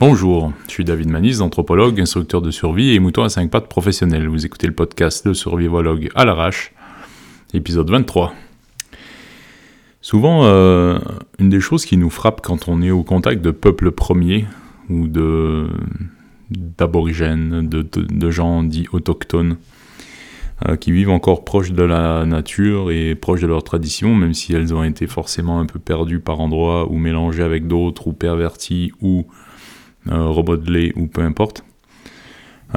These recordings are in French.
Bonjour, je suis David Manis, anthropologue, instructeur de survie et mouton à 5 pattes professionnel. Vous écoutez le podcast de Survivologue à l'arrache, épisode 23. Souvent, euh, une des choses qui nous frappe quand on est au contact de peuples premiers ou d'aborigènes, de, gens dits autochtones, euh, qui vivent encore proches de la nature et proches de leurs traditions, même si elles ont été forcément un peu perdues par endroits ou mélangées avec d'autres ou perverties ou euh, remodelées ou peu importe.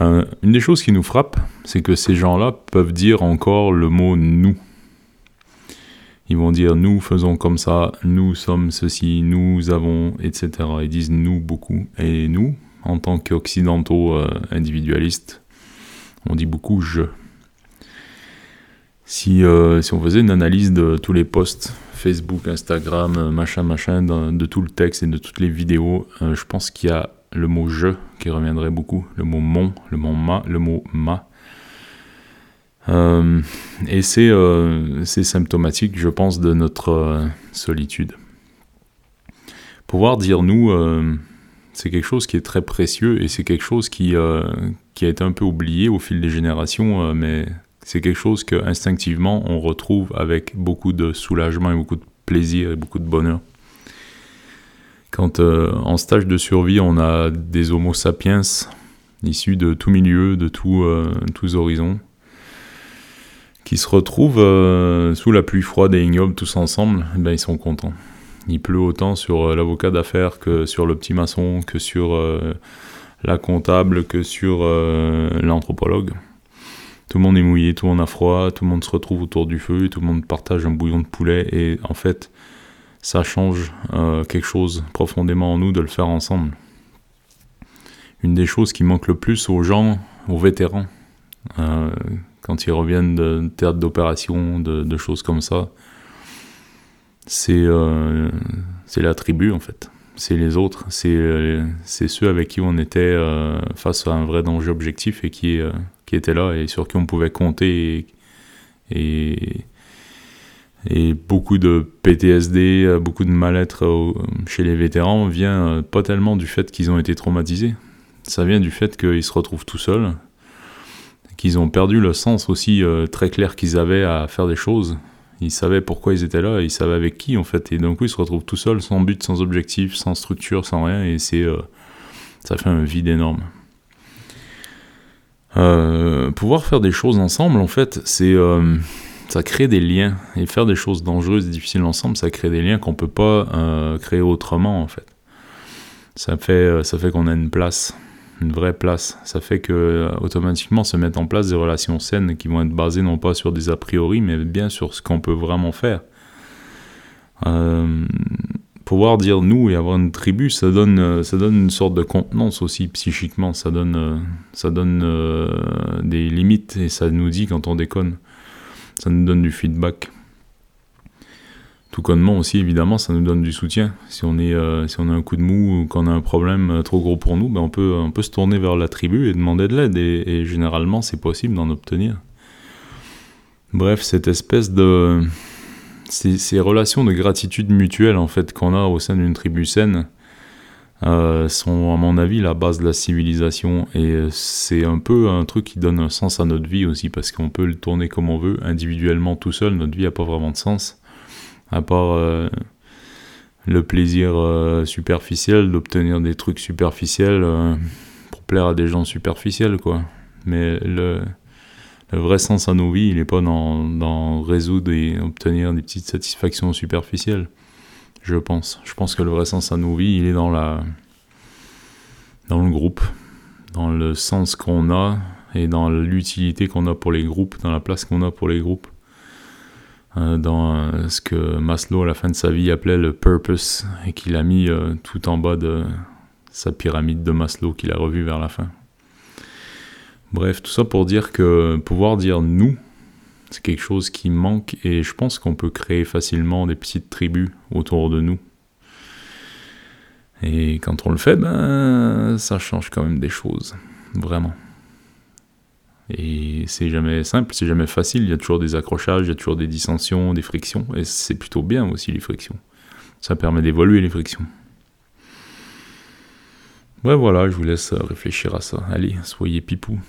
Euh, une des choses qui nous frappe, c'est que ces gens-là peuvent dire encore le mot nous. Ils vont dire nous faisons comme ça, nous sommes ceci, nous avons, etc. Ils disent nous beaucoup. Et nous, en tant qu'occidentaux euh, individualistes, on dit beaucoup je. Si, euh, si on faisait une analyse de tous les posts Facebook, Instagram, machin, machin, de, tout le texte et de toutes les vidéos, euh, je pense qu'il y a le mot je qui reviendrait beaucoup, le mot mon, le mot ma, le mot ma. et c'est symptomatique, je pense, de notre solitude. Pouvoir dire nous, c'est quelque chose qui est très précieux et c'est quelque chose qui, euh, qui a été un peu oublié au fil des générations, euh, mais c'est quelque chose que instinctivement on retrouve avec beaucoup de soulagement et beaucoup de plaisir et beaucoup de bonheur. Quand euh, en stage de survie on a des Homo sapiens issus de tout milieu, de tout, tous horizons, qui se retrouvent sous la pluie froide et ignoble tous ensemble, eh ben, ils sont contents. Il pleut autant sur euh, l'avocat d'affaires que sur le petit maçon, que sur euh, la comptable, que sur euh, l'anthropologue. Tout le monde est mouillé, tout le monde a froid, tout le monde se retrouve autour du feu, tout le monde partage un bouillon de poulet et en fait, ça change quelque chose profondément en nous de le faire ensemble. Une des choses qui manque le plus aux gens, aux vétérans, quand ils reviennent de théâtre d'opération, de, choses comme ça, euh, c'est la tribu en fait. C'est les autres, c'est euh, ceux avec qui on était euh, face à un vrai danger objectif et qui, qui étaient là et sur qui on pouvait compter. Et, beaucoup de PTSD, beaucoup de mal-être chez les vétérans vient pas tellement du fait qu'ils ont été traumatisés. Ça vient du fait qu'ils se retrouvent tout seuls, qu'ils ont perdu le sens aussi très clair qu'ils avaient à faire des choses ils savaient pourquoi ils étaient là, ils savaient avec qui en fait. Et d'un coup, ils se retrouvent tout seuls, sans but, sans objectif, sans structure, sans rien. Et c'est, euh, ça fait un vide énorme. Euh, pouvoir faire des choses ensemble, en fait, c'est, euh, ça crée des liens. Et faire des choses dangereuses et difficiles ensemble, ça crée des liens qu'on peut pas créer autrement, en fait. Ça fait, ça fait qu'on a une place une vraie place. Ça fait que euh, automatiquement se mettent en place des relations saines qui vont être basées non pas sur des a priori, mais bien sur ce qu'on peut vraiment faire. Euh, pouvoir dire nous et avoir une tribu, ça donne, euh, ça donne une sorte de contenance aussi psychiquement. Ça donne, ça donne des limites et ça nous dit quand on déconne. Ça nous donne du feedback. Tout connement aussi, évidemment, ça nous donne du soutien. Si on, est, euh, si on a un coup de mou ou qu'on a un problème euh, trop gros pour nous, ben on, peut, on peut se tourner vers la tribu et demander de l'aide. Et, généralement, c'est possible d'en obtenir. Bref, cette espèce de... Ces, relations de gratitude mutuelle, en fait, qu'on a au sein d'une tribu saine, euh, sont, à mon avis, la base de la civilisation. Et c'est un peu un truc qui donne un sens à notre vie aussi, parce qu'on peut le tourner comme on veut. Individuellement, tout seul, notre vie n'a pas vraiment de sens à part euh, le plaisir euh, superficiel d'obtenir des trucs superficiels euh, pour plaire à des gens superficiels, quoi. Mais le, vrai sens à nos vies, il n'est pas dans, dans, résoudre et obtenir des petites satisfactions superficielles, je pense. Je pense que le vrai sens à nos vies, il est dans la dans le groupe, dans le sens qu'on a et dans l'utilité qu'on a pour les groupes, dans la place qu'on a pour les groupes. Euh, dans euh, ce que Maslow à la fin de sa vie appelait le purpose et qu'il a mis euh, tout en bas de sa pyramide de Maslow qu'il a revu vers la fin. Bref, tout ça pour dire que pouvoir dire nous, c'est quelque chose qui manque et je pense qu'on peut créer facilement des petites tribus autour de nous. Et quand on le fait, ben, ça change quand même des choses, vraiment. Et c'est jamais simple, c'est jamais facile, il y a toujours des accrochages, il y a toujours des dissensions, des frictions, et c'est plutôt bien aussi les frictions. Ça permet d'évoluer les frictions. Ouais, voilà, je vous laisse réfléchir à ça. Allez, soyez pipou.